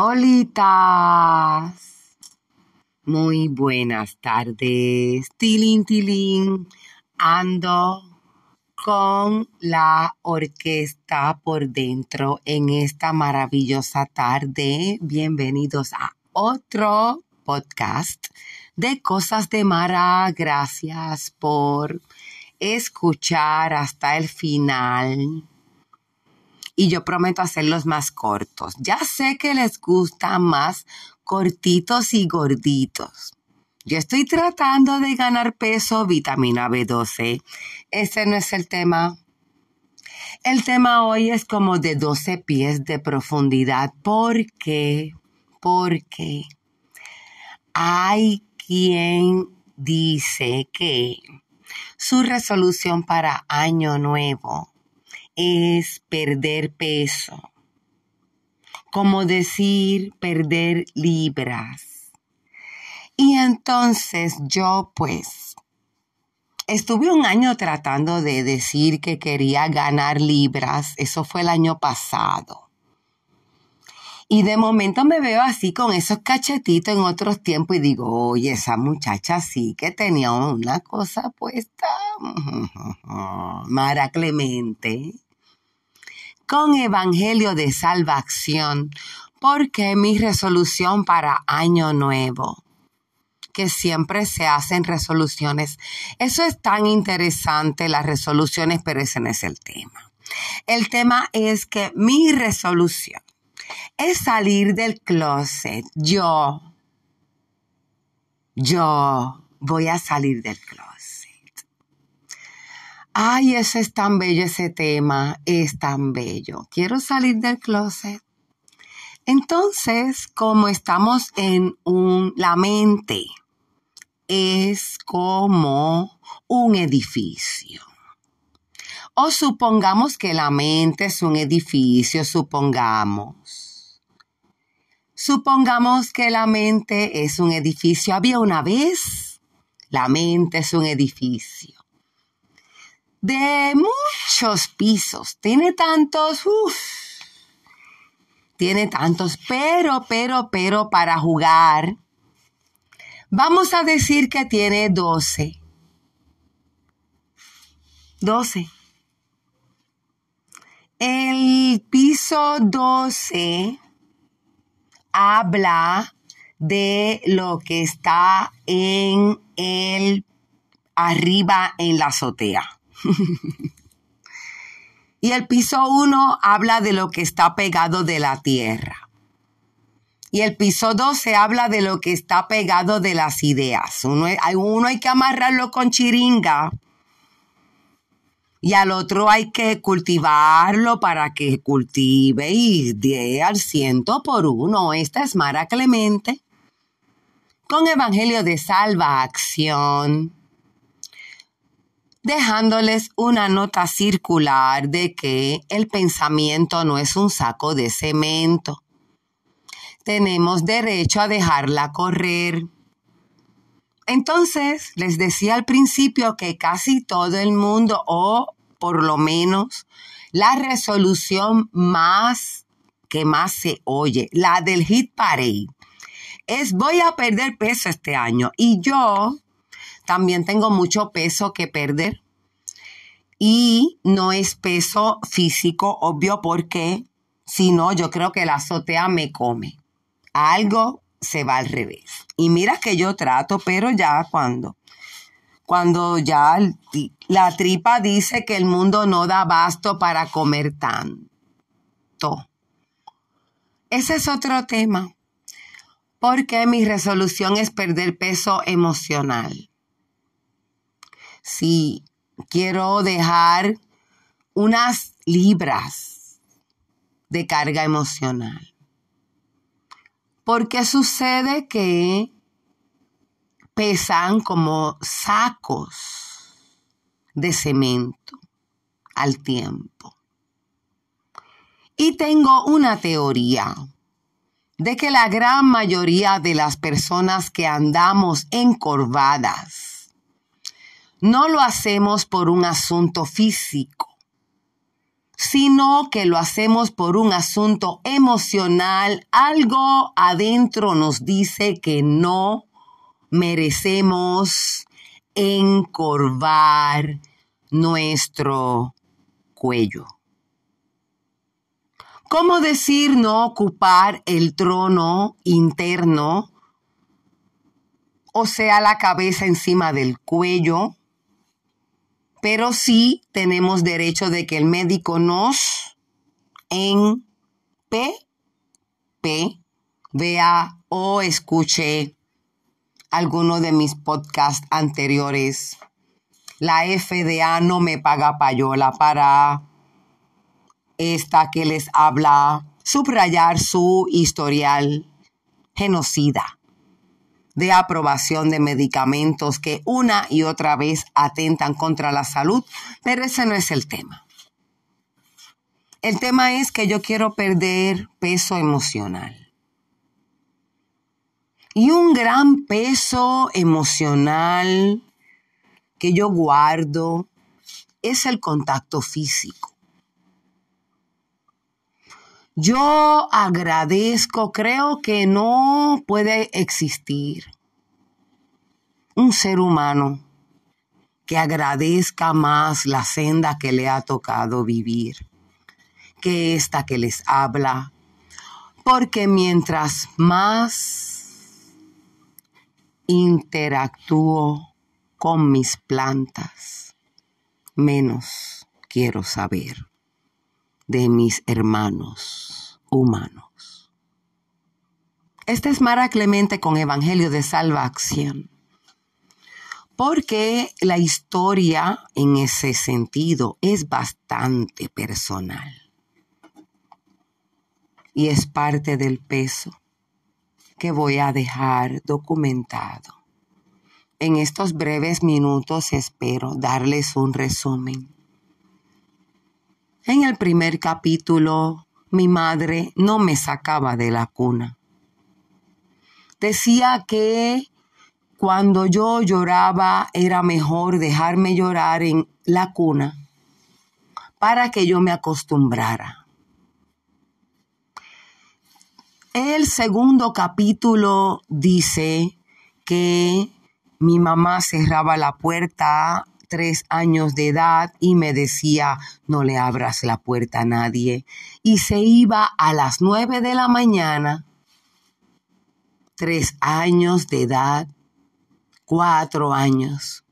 Holitas. Muy buenas tardes. Tilín, tilín. Ando con la orquesta por dentro en esta maravillosa tarde. Bienvenidos a otro podcast de Cosas de Mara. Gracias por escuchar hasta el final y yo prometo hacerlos más cortos. Ya sé que les gustan más cortitos y gorditos. Yo estoy tratando de ganar peso, vitamina B12. Ese no es el tema. El tema hoy es como de 12 pies de profundidad. ¿Por qué? Porque hay quien dice que su resolución para año nuevo es perder peso, como decir perder libras. Y entonces yo pues estuve un año tratando de decir que quería ganar libras, eso fue el año pasado. Y de momento me veo así con esos cachetitos en otros tiempos y digo, oye, esa muchacha sí que tenía una cosa puesta. Mara Clemente con Evangelio de Salvación, porque mi resolución para Año Nuevo, que siempre se hacen resoluciones, eso es tan interesante, las resoluciones, pero ese no es el tema. El tema es que mi resolución es salir del closet. Yo, yo voy a salir del closet. Ay, ese es tan bello ese tema, es tan bello. Quiero salir del closet. Entonces, como estamos en un, la mente es como un edificio. O supongamos que la mente es un edificio, supongamos. Supongamos que la mente es un edificio. Había una vez, la mente es un edificio de muchos pisos. Tiene tantos, uff, tiene tantos, pero, pero, pero para jugar, vamos a decir que tiene 12. 12. El piso 12 habla de lo que está en el arriba en la azotea. y el piso 1 habla de lo que está pegado de la tierra. Y el piso 2 se habla de lo que está pegado de las ideas. Uno, uno hay que amarrarlo con chiringa y al otro hay que cultivarlo para que cultive y al ciento por uno. Esta es Mara Clemente con Evangelio de Salva Acción dejándoles una nota circular de que el pensamiento no es un saco de cemento. Tenemos derecho a dejarla correr. Entonces, les decía al principio que casi todo el mundo, o por lo menos la resolución más que más se oye, la del hit parade, es voy a perder peso este año. Y yo también tengo mucho peso que perder. Y no es peso físico, obvio, porque si no, yo creo que la azotea me come. Algo se va al revés. Y mira que yo trato, pero ya cuando, cuando ya la tripa dice que el mundo no da basto para comer tanto. Ese es otro tema. Porque mi resolución es perder peso emocional si quiero dejar unas libras de carga emocional. Porque sucede que pesan como sacos de cemento al tiempo. Y tengo una teoría de que la gran mayoría de las personas que andamos encorvadas no lo hacemos por un asunto físico. sino que lo hacemos por un asunto emocional. Algo adentro nos dice que no merecemos encorvar nuestro cuello. ¿Cómo decir no ocupar el trono interno? O sea, la cabeza encima del cuello. Pero sí tenemos derecho de que el médico nos en P, P, vea o escuche alguno de mis podcasts anteriores. La FDA no me paga payola para esta que les habla subrayar su historial genocida de aprobación de medicamentos que una y otra vez atentan contra la salud, pero ese no es el tema. El tema es que yo quiero perder peso emocional. Y un gran peso emocional que yo guardo es el contacto físico. Yo agradezco, creo que no puede existir un ser humano que agradezca más la senda que le ha tocado vivir que esta que les habla, porque mientras más interactúo con mis plantas, menos quiero saber de mis hermanos humanos. Esta es Mara Clemente con Evangelio de Salvación. Porque la historia en ese sentido es bastante personal. Y es parte del peso que voy a dejar documentado. En estos breves minutos espero darles un resumen en el primer capítulo, mi madre no me sacaba de la cuna. Decía que cuando yo lloraba era mejor dejarme llorar en la cuna para que yo me acostumbrara. El segundo capítulo dice que mi mamá cerraba la puerta tres años de edad y me decía, no le abras la puerta a nadie. Y se iba a las nueve de la mañana, tres años de edad, cuatro años.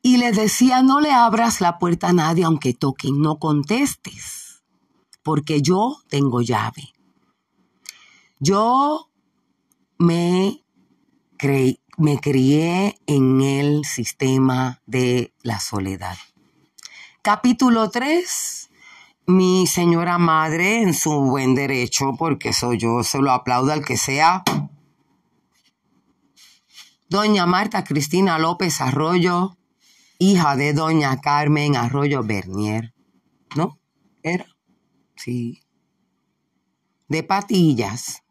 Y le decía, no le abras la puerta a nadie aunque toquen, no contestes, porque yo tengo llave. Yo me creí, me crié en el sistema de la soledad. Capítulo 3. Mi señora madre en su buen derecho, porque soy yo, se lo aplaudo al que sea. Doña Marta Cristina López Arroyo, hija de doña Carmen Arroyo Bernier. ¿No? Era. Sí. De patillas.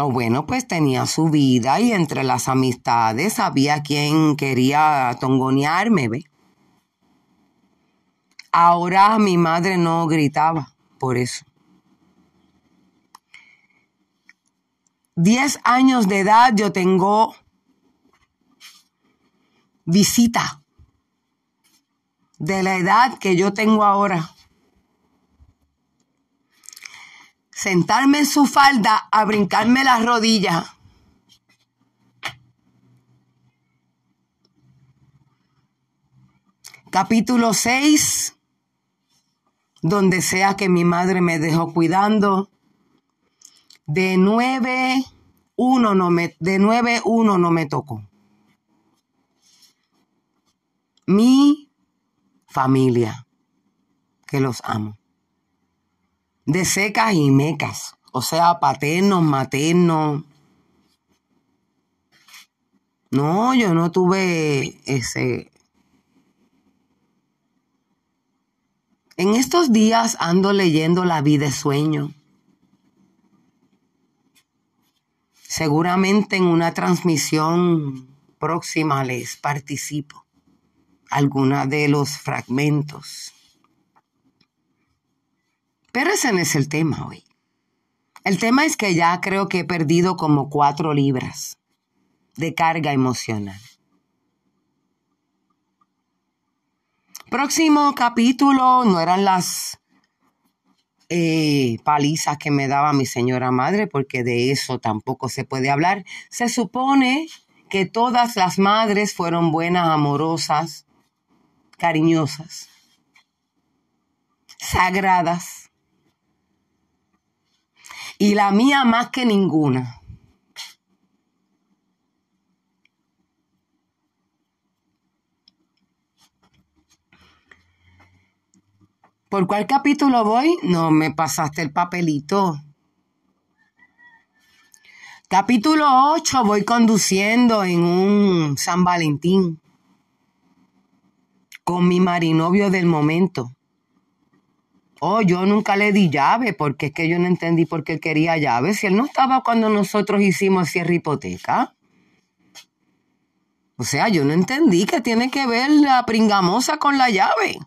O bueno, pues tenía su vida y entre las amistades había quien quería tongonearme, ¿ve? Ahora mi madre no gritaba por eso. Diez años de edad yo tengo visita de la edad que yo tengo ahora. Sentarme en su falda a brincarme las rodillas. Capítulo 6, donde sea que mi madre me dejó cuidando. De 9, 1 no me, de 9, 1 no me tocó. Mi familia, que los amo de secas y mecas, o sea, paternos, maternos. No, yo no tuve ese... En estos días ando leyendo La vida de sueño. Seguramente en una transmisión próxima les participo. algunos de los fragmentos. Pero ese no es el tema hoy. El tema es que ya creo que he perdido como cuatro libras de carga emocional. Próximo capítulo no eran las eh, palizas que me daba mi señora madre, porque de eso tampoco se puede hablar. Se supone que todas las madres fueron buenas, amorosas, cariñosas, sagradas. Y la mía más que ninguna. ¿Por cuál capítulo voy? No me pasaste el papelito. Capítulo 8, voy conduciendo en un San Valentín con mi marinovio del momento. Oh, yo nunca le di llave porque es que yo no entendí por qué quería llave. Si él no estaba cuando nosotros hicimos cierre hipoteca. O sea, yo no entendí que tiene que ver la pringamosa con la llave.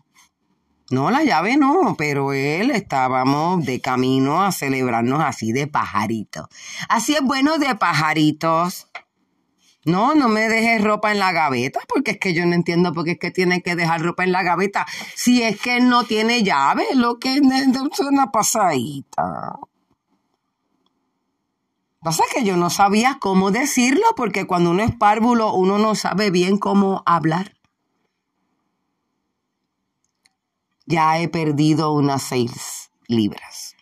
No, la llave no, pero él estábamos de camino a celebrarnos así de pajaritos. Así es bueno de pajaritos. No, no me dejes ropa en la gaveta, porque es que yo no entiendo por qué es que tiene que dejar ropa en la gaveta. Si es que no tiene llave, lo que es una pasadita. Pasa que yo no sabía cómo decirlo, porque cuando uno es párvulo, uno no sabe bien cómo hablar. ya he perdido unas seis libras.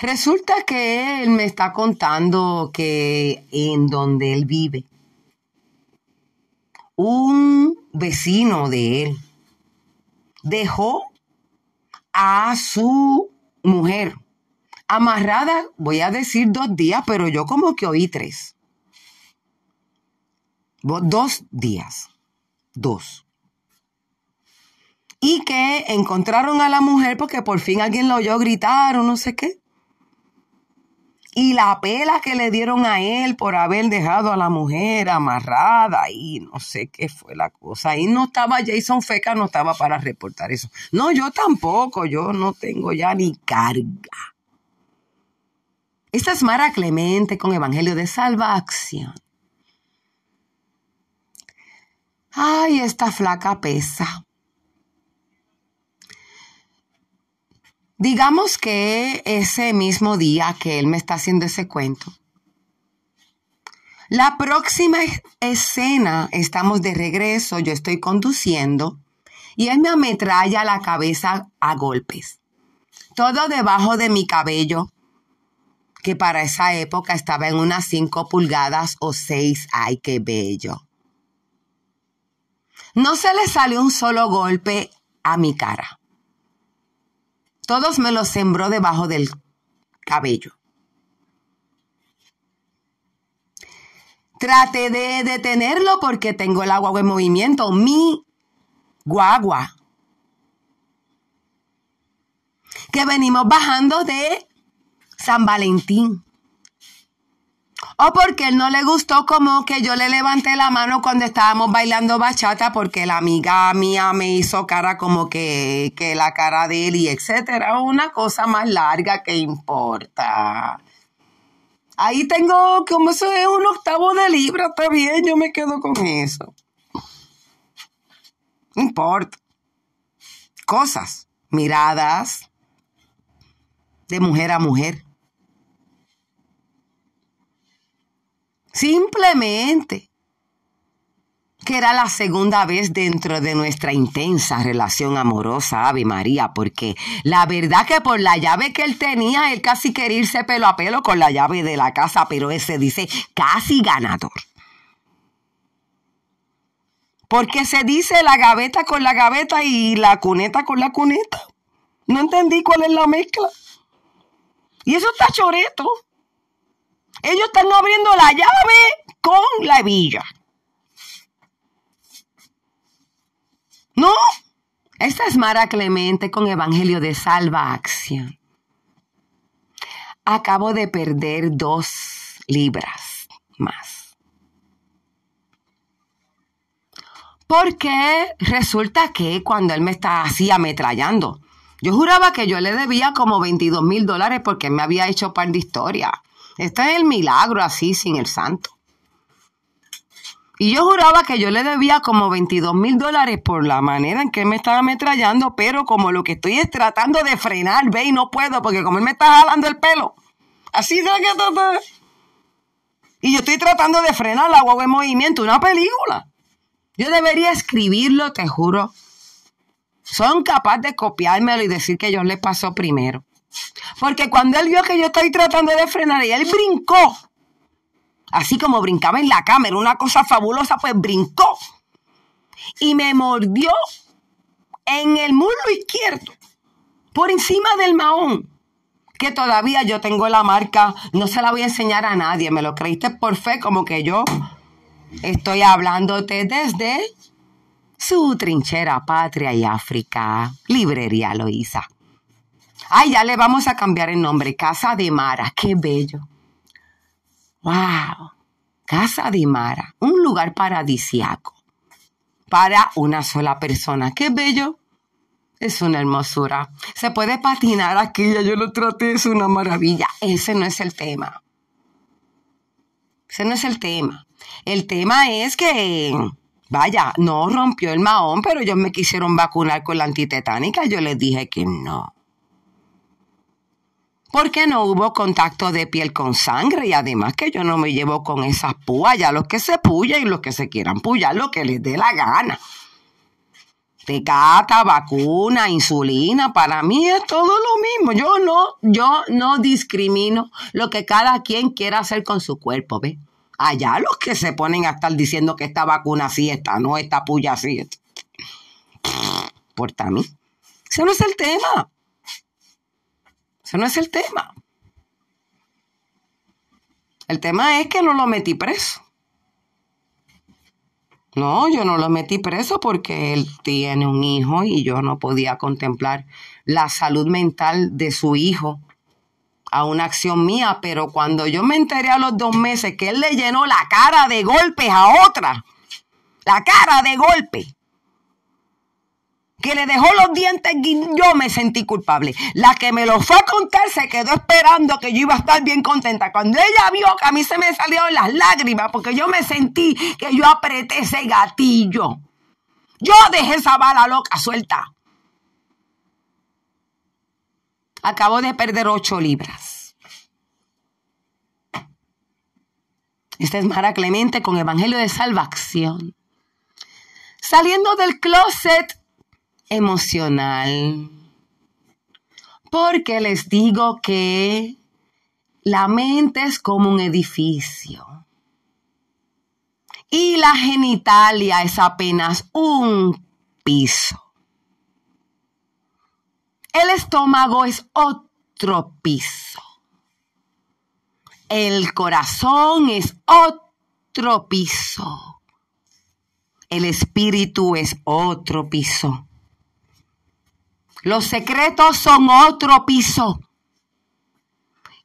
Resulta que él me está contando que en donde él vive, un vecino de él dejó a su mujer amarrada, voy a decir dos días, pero yo como que oí tres. Dos días, dos y que encontraron a la mujer porque por fin alguien la oyó gritar o no sé qué. Y la pela que le dieron a él por haber dejado a la mujer amarrada y no sé qué fue la cosa. Ahí no estaba Jason Feca, no estaba para reportar eso. No, yo tampoco, yo no tengo ya ni carga. Esta es Mara Clemente con Evangelio de Salvación. Ay, esta flaca pesa. Digamos que ese mismo día que él me está haciendo ese cuento, la próxima escena, estamos de regreso, yo estoy conduciendo y él me ametralla la cabeza a golpes. Todo debajo de mi cabello, que para esa época estaba en unas 5 pulgadas o 6, ay, qué bello. No se le salió un solo golpe a mi cara. Todos me los sembró debajo del cabello. Traté de detenerlo porque tengo el agua en movimiento. Mi guagua. Que venimos bajando de San Valentín. O porque él no le gustó como que yo le levanté la mano cuando estábamos bailando bachata porque la amiga mía me hizo cara como que, que la cara de él y etcétera. Una cosa más larga que importa. Ahí tengo como eso es un octavo de libra, está bien, yo me quedo con eso. No importa. Cosas, miradas de mujer a mujer. Simplemente que era la segunda vez dentro de nuestra intensa relación amorosa, Ave María, porque la verdad que por la llave que él tenía, él casi quería irse pelo a pelo con la llave de la casa, pero ese dice casi ganador. Porque se dice la gaveta con la gaveta y la cuneta con la cuneta. No entendí cuál es la mezcla. Y eso está choreto. Ellos están abriendo la llave con la hebilla. No, esta es Mara Clemente con Evangelio de Salva Acción. Acabo de perder dos libras más. Porque resulta que cuando él me está así ametrallando, yo juraba que yo le debía como 22 mil dólares porque me había hecho par de historia. Este es el milagro así sin el santo. Y yo juraba que yo le debía como 22 mil dólares por la manera en que él me estaba ametrallando, pero como lo que estoy es tratando de frenar, ve, y no puedo, porque como él me está jalando el pelo, así que Y yo estoy tratando de frenar la guagua en movimiento, una película. Yo debería escribirlo, te juro. Son capaces de copiármelo y decir que yo le pasó primero. Porque cuando él vio que yo estoy tratando de frenar y él brincó, así como brincaba en la cámara, una cosa fabulosa, pues brincó y me mordió en el muslo izquierdo, por encima del mahón, que todavía yo tengo la marca, no se la voy a enseñar a nadie, me lo creíste por fe, como que yo estoy hablándote desde su trinchera Patria y África, Librería Loíza. Ay, ya le vamos a cambiar el nombre, Casa de Mara, qué bello. ¡Wow! Casa de Mara, un lugar paradisiaco para una sola persona. ¡Qué bello! Es una hermosura. Se puede patinar aquí, ya yo lo traté, es una maravilla. Ese no es el tema. Ese no es el tema. El tema es que, vaya, no rompió el mahón, pero ellos me quisieron vacunar con la antitetánica. Yo les dije que no porque no hubo contacto de piel con sangre y además que yo no me llevo con esas púas, ya los que se puyan y los que se quieran puyar, lo que les dé la gana. Pecata, vacuna, insulina, para mí es todo lo mismo. Yo no, yo no discrimino lo que cada quien quiera hacer con su cuerpo, ¿ve? Allá los que se ponen a estar diciendo que esta vacuna sí está, no, esta puya sí. Por mí. Ese no es el tema. Ese no es el tema. El tema es que no lo metí preso. No, yo no lo metí preso porque él tiene un hijo y yo no podía contemplar la salud mental de su hijo a una acción mía, pero cuando yo me enteré a los dos meses que él le llenó la cara de golpes a otra, la cara de golpes, que le dejó los dientes, yo me sentí culpable. La que me lo fue a contar se quedó esperando que yo iba a estar bien contenta. Cuando ella vio que a mí se me salieron las lágrimas, porque yo me sentí que yo apreté ese gatillo. Yo dejé esa bala loca suelta. Acabo de perder ocho libras. Esta es Mara Clemente con Evangelio de Salvación. Saliendo del closet emocional. Porque les digo que la mente es como un edificio. Y la genitalia es apenas un piso. El estómago es otro piso. El corazón es otro piso. El espíritu es otro piso. Los secretos son otro piso.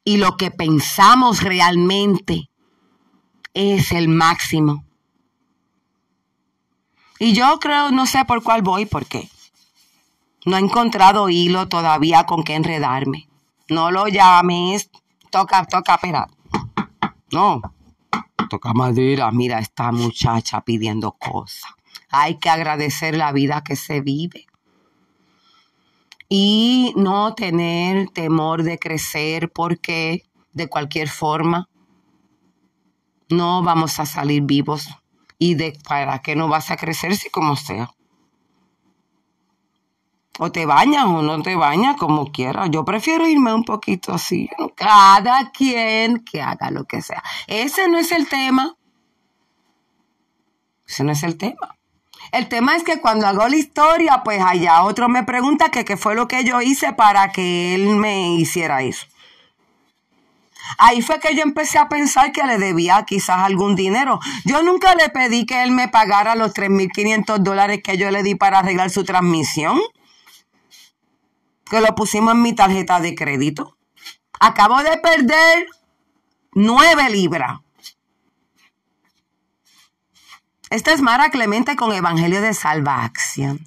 Y lo que pensamos realmente es el máximo. Y yo creo, no sé por cuál voy, porque no he encontrado hilo todavía con qué enredarme. No lo llames, toca, toca, espera. No, toca madera. Mira, esta muchacha pidiendo cosas. Hay que agradecer la vida que se vive y no tener temor de crecer porque de cualquier forma no vamos a salir vivos y de para qué no vas a crecer si como sea. O te bañas o no te bañas como quieras. Yo prefiero irme un poquito así. Cada quien que haga lo que sea. Ese no es el tema. Ese no es el tema. El tema es que cuando hago la historia, pues allá otro me pregunta qué fue lo que yo hice para que él me hiciera eso. Ahí fue que yo empecé a pensar que le debía quizás algún dinero. Yo nunca le pedí que él me pagara los 3.500 dólares que yo le di para arreglar su transmisión. Que lo pusimos en mi tarjeta de crédito. Acabo de perder nueve libras. Esta es Mara Clemente con Evangelio de Salvación.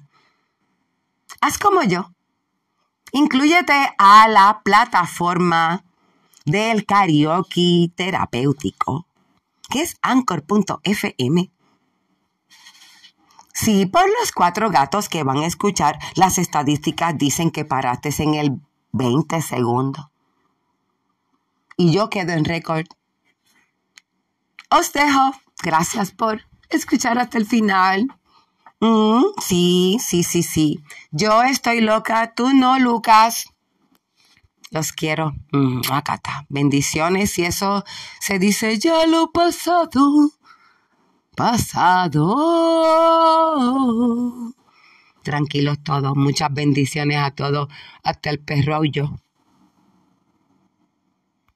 Haz como yo. Inclúyete a la plataforma del karaoke terapéutico, que es anchor.fm. Si por los cuatro gatos que van a escuchar, las estadísticas dicen que paraste en el 20 segundos. Y yo quedo en récord. Os dejo. Gracias por escuchar hasta el final. Mm, sí, sí, sí, sí. Yo estoy loca, tú no, Lucas. Los quiero. Mm, está. Bendiciones y eso se dice ya lo pasado. Pasado. Tranquilos todos. Muchas bendiciones a todos. Hasta el perro y yo.